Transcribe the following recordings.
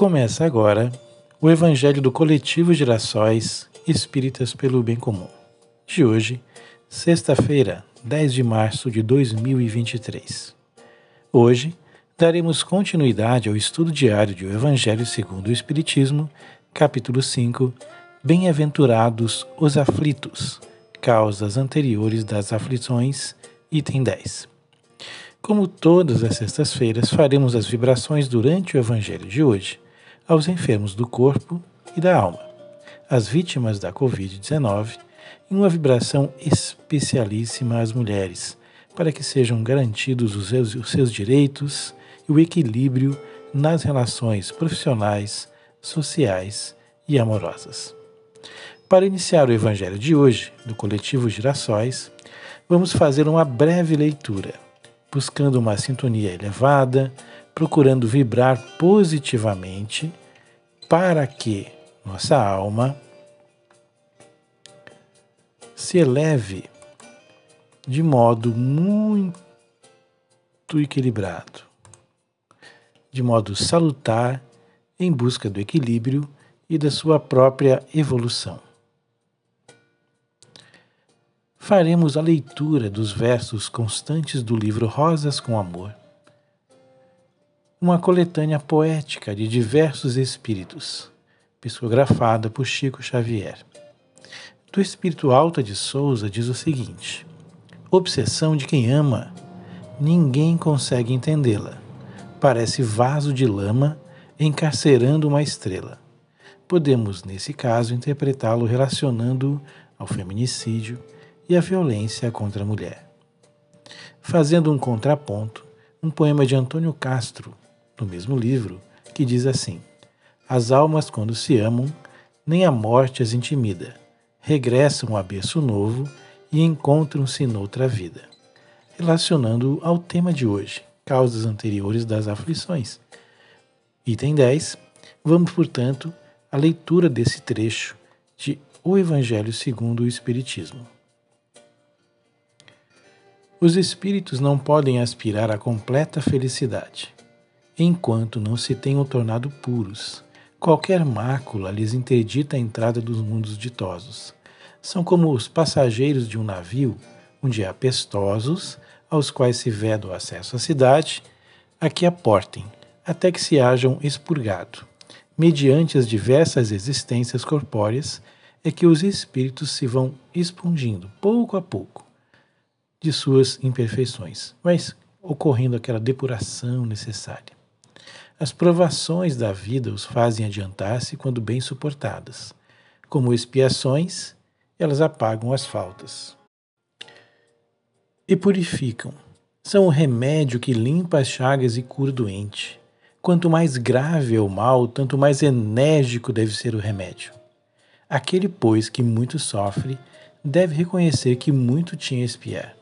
Começa agora o Evangelho do Coletivo Girassóis Espíritas pelo Bem Comum. De hoje, sexta-feira, 10 de março de 2023. Hoje, daremos continuidade ao estudo diário do Evangelho segundo o Espiritismo, capítulo 5, Bem-aventurados os aflitos, causas anteriores das aflições, item 10. Como todas as sextas-feiras, faremos as vibrações durante o Evangelho de hoje aos enfermos do corpo e da alma, às vítimas da Covid-19, e uma vibração especialíssima às mulheres, para que sejam garantidos os seus, os seus direitos e o equilíbrio nas relações profissionais, sociais e amorosas. Para iniciar o Evangelho de hoje, do coletivo Girassóis, vamos fazer uma breve leitura buscando uma sintonia elevada, procurando vibrar positivamente para que nossa alma se eleve de modo muito equilibrado, de modo salutar, em busca do equilíbrio e da sua própria evolução. Faremos a leitura dos versos constantes do livro Rosas com Amor, uma coletânea poética de diversos espíritos, psicografada por Chico Xavier. Do espírito Alta de Souza diz o seguinte: Obsessão de quem ama, ninguém consegue entendê-la. Parece vaso de lama encarcerando uma estrela. Podemos, nesse caso, interpretá-lo relacionando ao feminicídio e a violência contra a mulher. Fazendo um contraponto, um poema de Antônio Castro, no mesmo livro, que diz assim: As almas, quando se amam, nem a morte as intimida, regressam a berço novo e encontram-se noutra vida. Relacionando ao tema de hoje, causas anteriores das aflições. Item 10. Vamos, portanto, à leitura desse trecho de O Evangelho segundo o Espiritismo. Os espíritos não podem aspirar à completa felicidade, enquanto não se tenham tornado puros. Qualquer mácula lhes interdita a entrada dos mundos ditosos. São como os passageiros de um navio, onde há pestosos, aos quais se veda o acesso à cidade, a que aportem, até que se hajam expurgado. Mediante as diversas existências corpóreas, é que os espíritos se vão expungindo, pouco a pouco, de suas imperfeições, mas ocorrendo aquela depuração necessária. As provações da vida os fazem adiantar-se quando bem suportadas. Como expiações, elas apagam as faltas. E purificam. São o remédio que limpa as chagas e cura o doente. Quanto mais grave é o mal, tanto mais enérgico deve ser o remédio. Aquele, pois, que muito sofre, deve reconhecer que muito tinha a espiar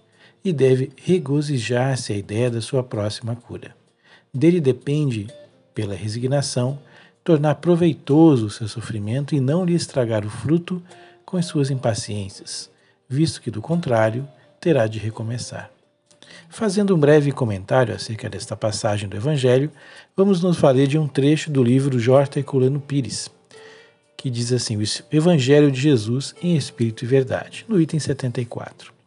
e deve regozijar-se a ideia da sua próxima cura. Dele depende, pela resignação, tornar proveitoso o seu sofrimento e não lhe estragar o fruto com as suas impaciências, visto que, do contrário, terá de recomeçar. Fazendo um breve comentário acerca desta passagem do Evangelho, vamos nos valer de um trecho do livro Jorta Herculano Pires, que diz assim: O Evangelho de Jesus em Espírito e Verdade, no item 74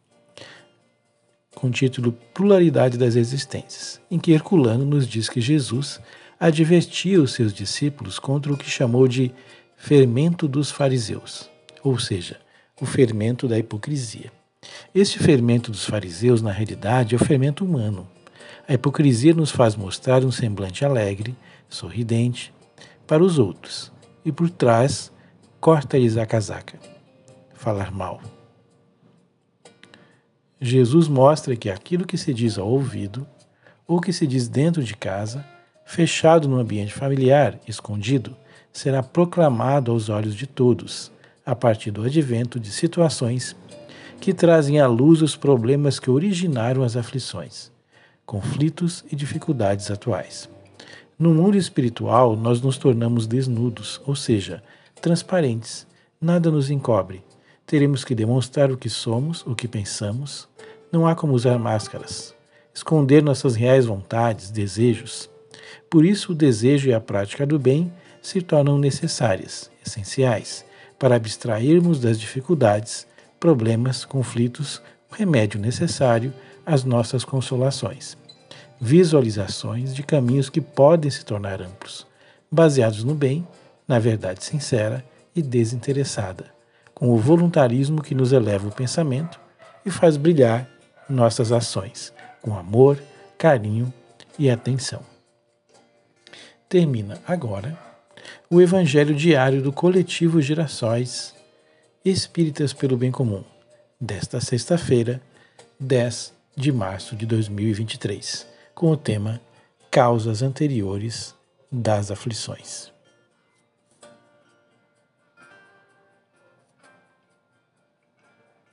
com o título Pluralidade das Existências, em que Herculano nos diz que Jesus advertia os seus discípulos contra o que chamou de fermento dos fariseus, ou seja, o fermento da hipocrisia. Este fermento dos fariseus, na realidade, é o fermento humano. A hipocrisia nos faz mostrar um semblante alegre, sorridente, para os outros, e por trás corta-lhes a casaca. Falar mal. Jesus mostra que aquilo que se diz ao ouvido, ou que se diz dentro de casa, fechado no ambiente familiar, escondido, será proclamado aos olhos de todos, a partir do advento de situações que trazem à luz os problemas que originaram as aflições, conflitos e dificuldades atuais. No mundo espiritual, nós nos tornamos desnudos, ou seja, transparentes, nada nos encobre. Teremos que demonstrar o que somos, o que pensamos, não há como usar máscaras, esconder nossas reais vontades, desejos. Por isso, o desejo e a prática do bem se tornam necessárias, essenciais, para abstrairmos das dificuldades, problemas, conflitos, o remédio necessário às nossas consolações. Visualizações de caminhos que podem se tornar amplos, baseados no bem, na verdade sincera e desinteressada, com o voluntarismo que nos eleva o pensamento e faz brilhar nossas ações, com amor, carinho e atenção. Termina agora o Evangelho Diário do Coletivo Gerações Espíritas pelo Bem Comum, desta sexta-feira, 10 de março de 2023, com o tema Causas Anteriores das Aflições.